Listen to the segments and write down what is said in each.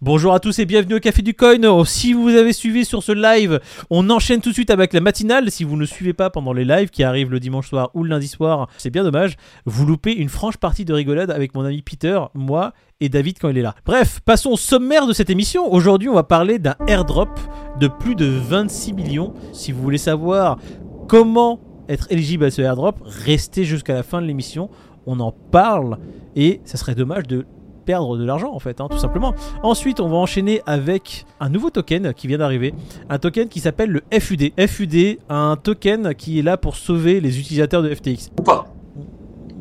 Bonjour à tous et bienvenue au Café du Coin. Oh, si vous avez suivi sur ce live, on enchaîne tout de suite avec la matinale. Si vous ne suivez pas pendant les lives qui arrivent le dimanche soir ou le lundi soir, c'est bien dommage. Vous loupez une franche partie de rigolade avec mon ami Peter, moi et David quand il est là. Bref, passons au sommaire de cette émission. Aujourd'hui, on va parler d'un airdrop de plus de 26 millions. Si vous voulez savoir comment être éligible à ce airdrop, restez jusqu'à la fin de l'émission. On en parle et ça serait dommage de perdre de l'argent en fait, hein, tout simplement. Ensuite, on va enchaîner avec un nouveau token qui vient d'arriver, un token qui s'appelle le FUD. FUD, un token qui est là pour sauver les utilisateurs de FTX. Ou pas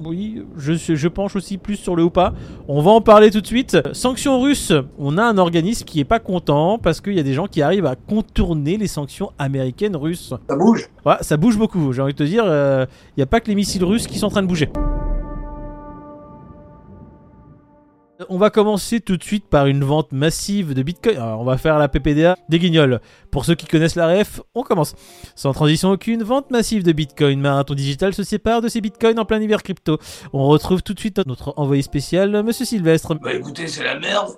oui, je, je penche aussi plus sur le ou pas. On va en parler tout de suite. Sanctions russes. On a un organisme qui est pas content parce qu'il y a des gens qui arrivent à contourner les sanctions américaines russes. Ça bouge Ouais, ça bouge beaucoup. J'ai envie de te dire, euh, il n'y a pas que les missiles russes qui sont en train de bouger. On va commencer tout de suite par une vente massive de Bitcoin. Alors, on va faire la PPDA des guignols. Pour ceux qui connaissent la ref, on commence. Sans transition aucune, vente massive de Bitcoin. Marathon Digital se sépare de ses Bitcoins en plein hiver crypto. On retrouve tout de suite notre envoyé spécial, Monsieur Sylvestre. Bah écoutez, c'est la merde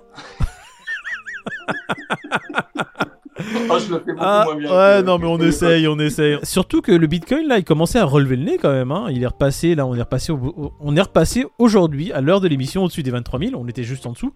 Ah, je le fais beaucoup Ah, moins bien. ouais, que- non, mais on essaye, on essaye. Surtout que le Bitcoin, là, il commençait à relever le nez quand même. hein. Il est repassé, là, on est repassé, au- on est repassé aujourd'hui, à l'heure de l'émission, au-dessus des 23 000. On était juste en dessous.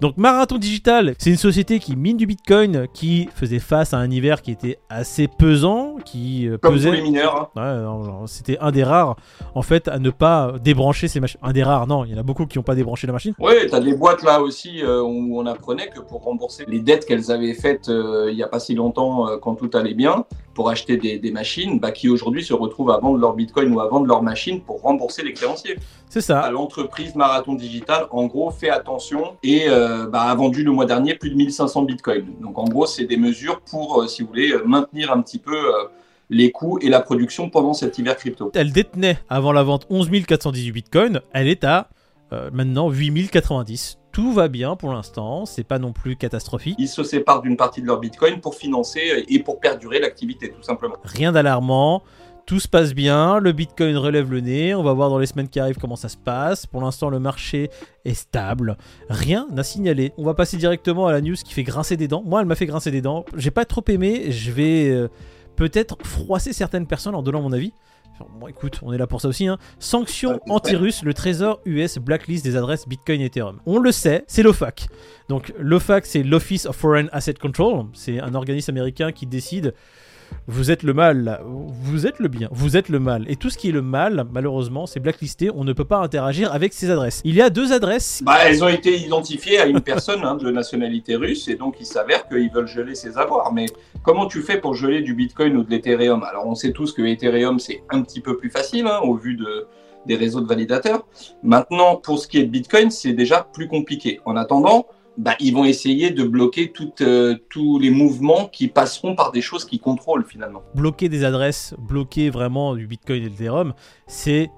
Donc, Marathon Digital, c'est une société qui mine du Bitcoin, qui faisait face à un hiver qui était assez pesant, qui euh, Comme pesait. tous les mineurs. hein. Ouais, c'était un des rares, en fait, à ne pas débrancher ces machines. Un des rares, non, il y en a beaucoup qui n'ont pas débranché la machine. Ouais, t'as des boîtes là aussi euh, où on apprenait que pour rembourser les dettes qu'elles avaient faites euh, il y a pas si longtemps euh, quand tout allait bien, pour acheter des, des machines, bah, qui aujourd'hui se retrouvent à vendre leur bitcoin ou à vendre leur machine pour rembourser les créanciers. C'est ça. À l'entreprise Marathon Digital, en gros, fait attention et euh, bah, a vendu le mois dernier plus de 1500 bitcoins. Donc en gros, c'est des mesures pour, euh, si vous voulez, maintenir un petit peu euh, les coûts et la production pendant cet hiver crypto. Elle détenait avant la vente 11 418 bitcoins, elle est à maintenant 8 090. Tout va bien pour l'instant, c'est pas non plus catastrophique. Ils se séparent d'une partie de leur bitcoin pour financer euh, et pour perdurer l'activité, tout simplement. Rien d'alarmant, tout se passe bien, le bitcoin relève le nez, on va voir dans les semaines qui arrivent comment ça se passe. Pour l'instant, le marché est stable, rien n'a signalé. On va passer directement à la news qui fait grincer des dents. Moi, elle m'a fait grincer des dents. J'ai pas trop aimé, je vais euh, peut-être froisser certaines personnes en donnant mon avis. Bon, écoute, on est là pour ça aussi. Hein. Sanctions Ouais, anti-russes, le trésor US blacklist des adresses Bitcoin et Ethereum. On le sait, c'est l'OFAC. Donc l'OFAC, c'est l'Office of Foreign Asset Control. C'est un organisme américain qui décide vous êtes le mal, vous êtes le bien, vous êtes le mal. Et tout ce qui est le mal, malheureusement, c'est blacklisté, on ne peut pas interagir avec ces adresses. Il y a deux adresses. Bah, elles ont été identifiées à une personne hein, de nationalité russe et donc il s'avère qu'ils veulent geler ses avoirs. Mais comment tu fais pour geler du Bitcoin ou de l'Ethereum? Alors on sait tous que Ethereum c'est un petit peu plus facile hein, au vu de, des réseaux de validateurs. Maintenant, pour ce qui est de Bitcoin, c'est déjà plus compliqué. En attendant, bah, ils vont essayer de bloquer euh, tous les mouvements qui passeront par des choses qu'ils contrôlent finalement. Bloquer des adresses, bloquer vraiment du Bitcoin et de l'Ethereum, c'est,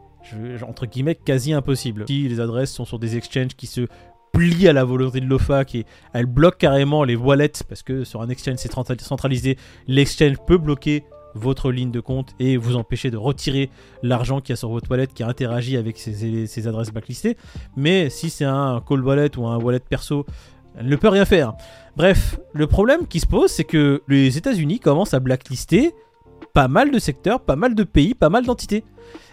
entre guillemets, quasi impossible. Si les adresses sont sur des exchanges qui se plient à la volonté de l'OFAC et elles bloquent carrément les wallets, parce que sur un exchange c'est centra- centralisé, l'exchange peut bloquer votre ligne de compte et vous empêcher de retirer l'argent qu'il y a sur votre wallet qui interagit avec ces, adresses blacklistées. Mais si c'est un cold wallet ou un wallet perso, elle ne peut rien faire. Bref, le problème qui se pose, c'est que les États-Unis commencent à blacklister pas mal de secteurs, pas mal de pays, pas mal d'entités.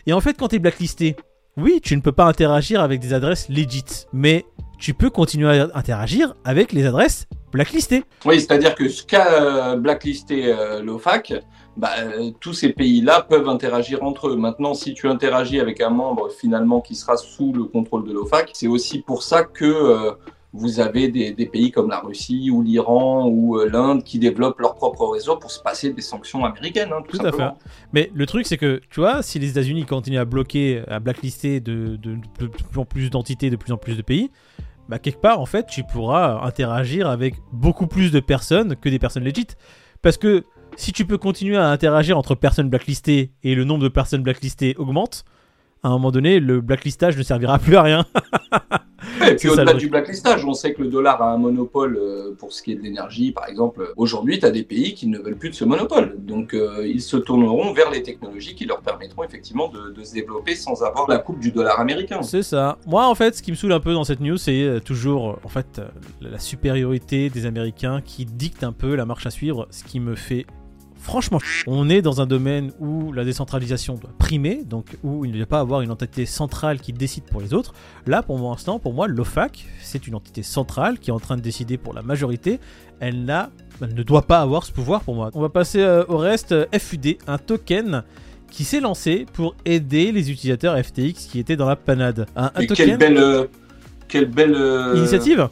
Et en fait, quand tu es blacklisté, oui, tu ne peux pas interagir avec des adresses legit, mais tu peux continuer à interagir avec les adresses blacklistées. Oui, c'est-à-dire que ce qu'a euh, blacklisté euh, l'OFAC, bah, euh, tous ces pays-là peuvent interagir entre eux. Maintenant, si tu interagis avec un membre finalement qui sera sous le contrôle de l'OFAC, c'est aussi pour ça que vous avez des, des pays comme la Russie ou l'Iran ou euh, l'Inde qui développent leur propre réseau pour se passer des sanctions américaines, hein, tout, Tout à simplement. Mais le truc, c'est que, tu vois, si les États-Unis continuent à bloquer, à blacklister de, de- de plus en plus d'entités, de plus en plus de pays, bah, quelque part, en fait, tu pourras interagir avec beaucoup plus de personnes que des personnes legit. Parce que si tu peux continuer à interagir entre personnes blacklistées et le nombre de personnes blacklistées augmente, à un moment donné, le blacklistage ne servira plus à rien. et puis au-delà du blacklistage, on sait que le dollar a un monopole euh, pour ce qui est de l'énergie, par exemple. Aujourd'hui, tu as des pays qui ne veulent plus de ce monopole. Donc, euh, ils se tourneront vers les technologies qui leur permettront effectivement de, se développer sans avoir la coupe du dollar américain. C'est ça. Moi, en fait, ce qui me saoule un peu dans cette news, c'est euh, toujours, en fait, la supériorité des Américains qui dicte un peu la marche à suivre, ce qui me fait franchement, on est dans un domaine où la décentralisation doit primer, donc où il ne doit pas avoir une entité centrale qui décide pour les autres. Là, pour l'instant, pour moi, l'OFAC, c'est une entité centrale qui est en train de décider pour la majorité. Elle, n'a, elle ne doit pas avoir ce pouvoir pour moi. On va passer euh, au reste. FUD, un token qui s'est lancé pour aider les utilisateurs FTX qui étaient dans la panade. Un, token... Quelle belle, euh, quelle belle euh, initiative.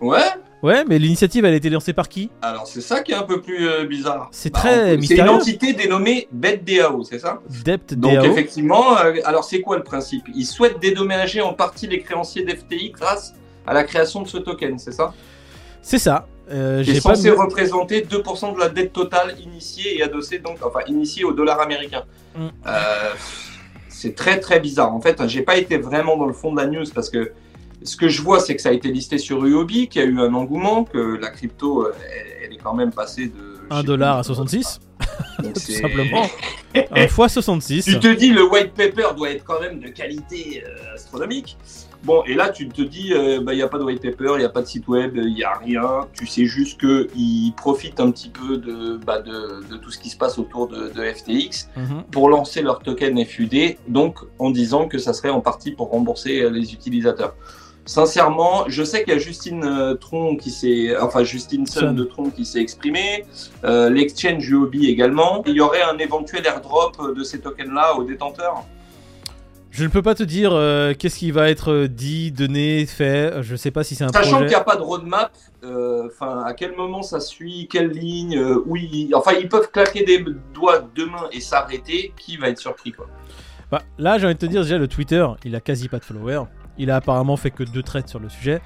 Ouais, Ouais, mais l'initiative, elle a été lancée par qui Alors, c'est ça qui est un peu plus euh, bizarre. C'est bah, très mystérieux. C'est une entité dénommée BetDAO, c'est ça? Dept Donc, effectivement, euh, alors c'est quoi le principe? Ils souhaitent dédommager en partie les créanciers d'FTI grâce à la création de ce token, c'est ça? C'est ça. Euh, J'ai censé représenter 2% de la dette totale initiée et adossée, donc, enfin, initiée au dollar américain. Mm. Euh, c'est très très bizarre. En fait, j'ai pas été vraiment dans le fond de la news parce que ce que je vois, c'est que ça a été listé sur Uobi, qu'il y a eu un engouement, que la crypto, euh, elle, est quand même passée de 1 dollar à 66 Tout simplement. 1 fois 66. Tu te dis, le white paper doit être quand même de qualité euh, astronomique. Bon, et là, tu te dis, euh, bah, il n'y a pas de white paper, il n'y a pas de site web, il n'y a rien. Tu sais juste qu'ils profitent un petit peu de, bah, de, de, tout ce qui se passe autour de, de FTX mhm. pour lancer leur token FUD, donc en disant que ça serait en partie pour rembourser les utilisateurs. Sincèrement, je sais qu'il y a Justine euh, Tron qui s'est, enfin Justine Sun de Tron qui s'est exprimée, euh, l'exchange UOB également. Il y aurait un éventuel airdrop de ces tokens-là aux détenteurs? Je ne peux pas te dire euh, qu'est-ce qui va être dit, donné, fait. Je ne sais pas si c'est un Sachant qu'il n'y a pas de roadmap, enfin à quel moment ça suit, quelle ligne, oui, enfin ils peuvent claquer des doigts demain et s'arrêter. Qui va être surpris quoi? Bah, Là, j'ai envie de te dire déjà le Twitter, il a quasi pas de followers. Il a apparemment fait que deux traites sur le sujet.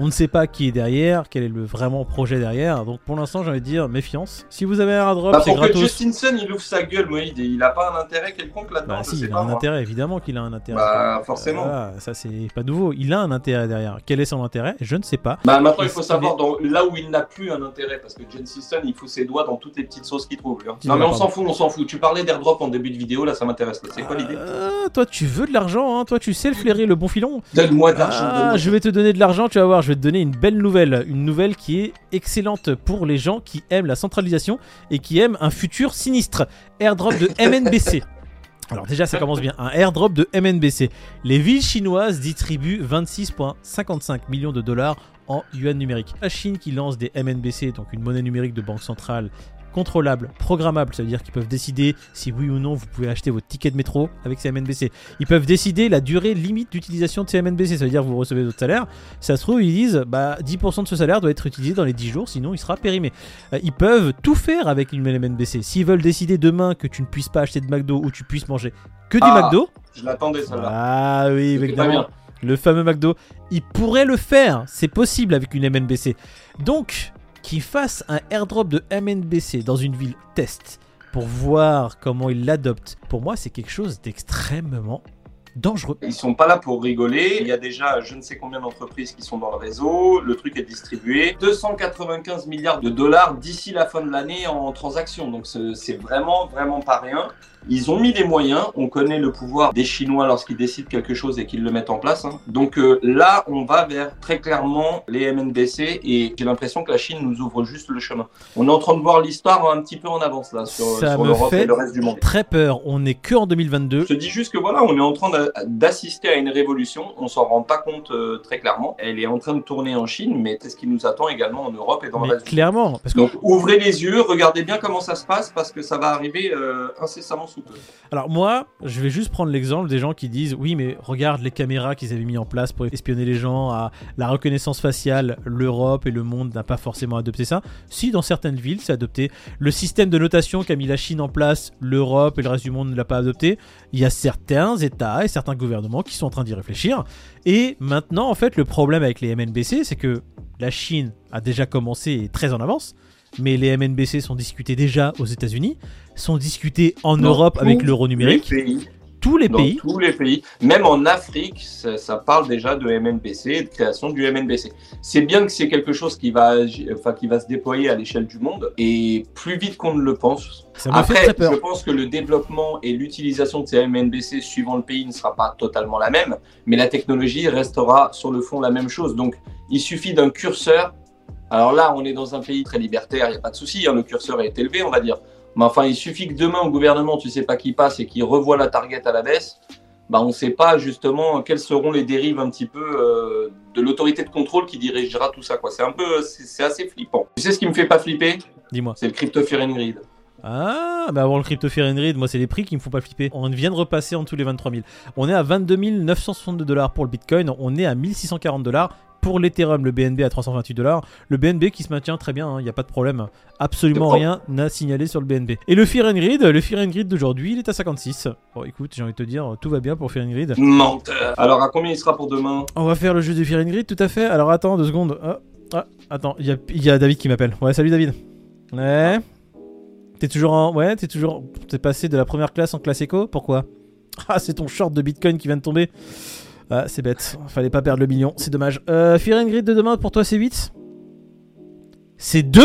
On ne sait pas qui est derrière, quel est le vraiment projet derrière. Donc pour l'instant, j'ai envie de dire méfiance. Si vous avez un airdrop, bah, c'est gratos. Pour que Justinson il ouvre sa gueule, Moïd, il n'a pas un intérêt quelconque là-dedans. Bah si, il a un intérêt, évidemment qu'il a un intérêt. Bah forcément. ça c'est pas nouveau. Il a un intérêt derrière. Quel est son intérêt? Je ne sais pas. Bah maintenant, il faut savoir dans... là où il n'a plus un intérêt, parce que Justinson il fout ses doigts dans toutes les petites sauces qu'il trouve. Non mais on s'en fout, on s'en fout. Tu parlais d'airdrop en début de vidéo, là ça m'intéresse. C'est quoi l'idée? ah, Toi tu veux de l'argent, hein toi tu sais le flairer, le bon filon. Donne-moi de l'argent. Ah, je vais te donner de l'argent, tu vas voir, je vais te donner une belle nouvelle, une nouvelle qui est excellente pour les gens qui aiment la centralisation et qui aiment un futur sinistre. Airdrop de MNBC. Alors déjà ça commence bien, un airdrop de MNBC. Les villes chinoises distribuent 26,55 millions de dollars en yuan numérique. La Chine qui lance des MNBC, donc une monnaie numérique de banque centrale contrôlable, programmable, ça veut dire qu'ils peuvent décider si oui ou non vous pouvez acheter votre ticket de métro avec ces MNBC. Ils peuvent décider la durée limite d'utilisation de ces MNBC, ça veut dire que vous recevez votre salaire. Ça se trouve, ils disent bah 10% de ce salaire doit être utilisé dans les 10 jours, sinon il sera périmé. Euh, ils peuvent tout faire avec une MNBC. S'ils veulent décider demain que tu ne puisses pas acheter de McDo ou tu puisses manger que du ah, McDo. Je l'attendais ça. Ah oui, évidemment. Le fameux McDo, ils pourraient le faire, c'est possible avec une MNBC. Donc, qui fasse un airdrop de MNBC dans une ville test pour voir comment il l'adopte, pour moi c'est quelque chose d'extrêmement dangereux. Ils sont pas là pour rigoler. Il y a déjà je ne sais combien d'entreprises qui sont dans le réseau. Le truc est distribué. 295 milliards de dollars d'ici la fin de l'année en transactions. Donc c'est vraiment, vraiment pas rien. Ils ont mis des moyens. On connaît le pouvoir des Chinois lorsqu'ils décident quelque chose et qu'ils le mettent en place. Hein. Donc euh, là, on va vers très clairement les MNBC et j'ai l'impression que la Chine nous ouvre juste le chemin. On est en train de voir l'histoire un petit peu en avance là sur, l'Europe et le reste du monde. Très peur. On n'est que en 2022. Je te dis juste que voilà, on est en train d'assister à une révolution. On s'en rend pas compte euh, très clairement. Elle est en train de tourner en Chine, mais c'est ce qui nous attend également en Europe et dans le reste. Clairement. Parce que... Donc ouvrez les yeux, regardez bien comment ça se passe parce que ça va arriver euh, incessamment alors moi, je vais juste prendre l'exemple des gens qui disent oui mais regarde les caméras qu'ils avaient mis en place pour espionner les gens à la reconnaissance faciale, l'Europe et le monde n'a pas forcément adopté ça. Si dans certaines villes c'est adopté, le système de notation qu'a mis la Chine en place, l'Europe et le reste du monde ne l'a pas adopté, il y a certains États et certains gouvernements qui sont en train d'y réfléchir. Et maintenant en fait le problème avec les MNBC c'est que la Chine a déjà commencé et très en avance mais les MNBC sont discutés déjà aux États-Unis, sont discutés en Europe avec l'euro numérique. Tous les dans pays. tous les pays. Même en Afrique, ça, ça parle déjà de MNBC et de création du MNBC. C'est bien que c'est quelque chose qui va, enfin, qui va se déployer à l'échelle du monde et plus vite qu'on ne le pense. Ça me fait Après, très peur. je pense que le développement et l'utilisation de ces MNBC suivant le pays ne sera pas totalement la même, mais la technologie restera sur le fond la même chose. Donc, il suffit d'un curseur. Alors là, on est dans un pays très libertaire, il n'y a pas de souci, hein, le curseur est élevé, on va dire. Mais enfin, il suffit que demain, au gouvernement, tu sais pas qui passe et qui revoit la target à la baisse, bah, on ne sait pas justement quelles seront les dérives un petit peu euh, de l'autorité de contrôle qui dirigera tout ça. quoi. C'est un peu, c'est assez flippant. Tu sais ce qui me fait pas flipper? Dis-moi. C'est le crypto fear and greed. Ah, bah avant le crypto fear and greed, moi c'est les prix qui me font pas flipper. On vient de repasser en dessous les 23 000. On est à 22 962 dollars pour le Bitcoin, on est à 1640 dollars pour l'Ethereum, le BNB à 328 dollars. Le BNB qui se maintient très bien, il n'y a pas de problème. Absolument rien à signaler sur le BNB. Et le Fear and Greed, le Fear and Greed d'aujourd'hui, il est à 56. Bon écoute, j'ai envie de te dire, tout va bien pour Fear and Greed. Menteur. Alors, à combien il sera pour demain? On va faire le jeu du Fear and Greed, tout à fait. Alors attends deux secondes. Ah, ah, attends, il y a, il y a David qui m'appelle. Ouais, salut David. Ouais. T'es toujours en. Ouais, t'es toujours. T'es passé de la première classe en classe éco? Pourquoi? Ah, c'est ton short de Bitcoin qui vient de tomber. Ah, c'est bête. Fallait pas perdre le million, c'est dommage. Euh, Fear and Greed de demain, pour toi, c'est 8 C'est 2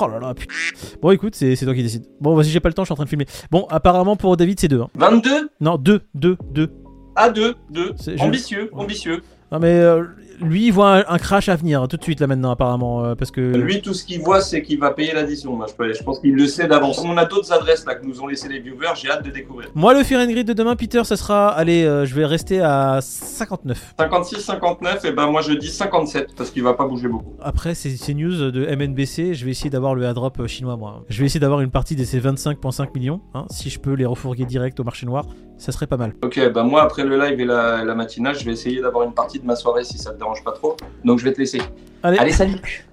Oh là là, putain. Bon, écoute, c'est toi qui décides. Bon, vas-y, j'ai pas le temps, je suis en train de filmer. Bon, apparemment, pour David, c'est 2. 22 Non, 2, 2, 2. à 2, 2. C'est- je- Ambitieux, ambitieux. Non mais euh, lui il voit un, un crash à venir tout de suite là maintenant apparemment euh, parce que Lui, tout ce qu'il voit, c'est qu'il va payer l'addition. Moi, je, pense qu'il le sait d'avance. On a d'autres adresses là que nous ont laissé les viewers. J'ai hâte de découvrir. moi le Fear and de demain Peter ça sera allez euh, je vais rester à 59 56, 59, et ben moi je dis 57 parce qu'il va pas bouger beaucoup. après ces, ces news de MNBC je vais essayer d'avoir le airdrop euh, chinois moi je vais essayer d'avoir une partie de ces 25.5 millions hein, si je peux les refourguer direct au marché noir ça serait pas mal Ok, ben moi après le live et la, la matinale, je vais essayer d'avoir une partie de ma soirée si ça te dérange pas trop. Donc je vais te laisser. allez, Allez, salut